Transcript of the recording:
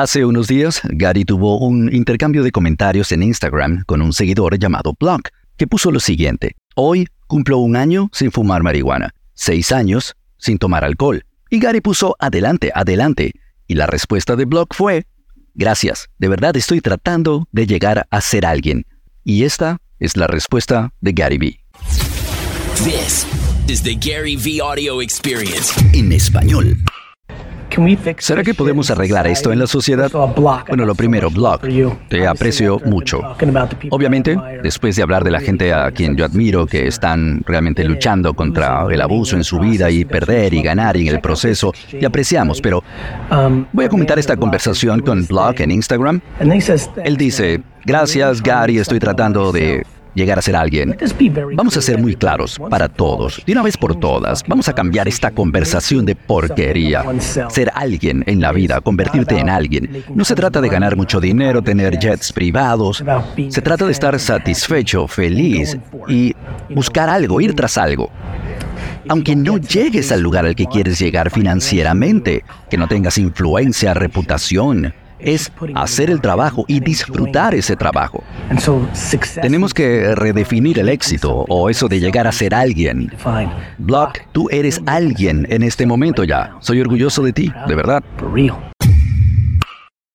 Hace unos días, Gary tuvo un intercambio de comentarios en Instagram con un seguidor llamado Block, que puso lo siguiente. Hoy cumplo un año sin fumar marihuana, seis años sin tomar alcohol. Y Gary puso adelante, adelante. Y la respuesta de Block fue, gracias, de verdad estoy tratando de llegar a ser alguien. Y esta es la respuesta de Gary V. This is the Gary V audio experience. En español. ¿Será que podemos arreglar esto en la sociedad? Bueno, lo primero, Block. Te aprecio mucho. Obviamente, después de hablar de la gente a quien yo admiro, que están realmente luchando contra el abuso en su vida y perder y ganar en el proceso, te apreciamos, pero voy a comentar esta conversación con Block en Instagram. Él dice, gracias Gary, estoy tratando de llegar a ser alguien. Vamos a ser muy claros para todos, de una vez por todas. Vamos a cambiar esta conversación de porquería. Ser alguien en la vida, convertirte en alguien. No se trata de ganar mucho dinero, tener jets privados. Se trata de estar satisfecho, feliz y buscar algo, ir tras algo aunque no llegues al lugar al que quieres llegar financieramente, que no tengas influencia, reputación, es hacer el trabajo y disfrutar ese trabajo. Tenemos que redefinir el éxito o eso de llegar a ser alguien. Block, tú eres alguien en este momento ya. Soy orgulloso de ti, de verdad.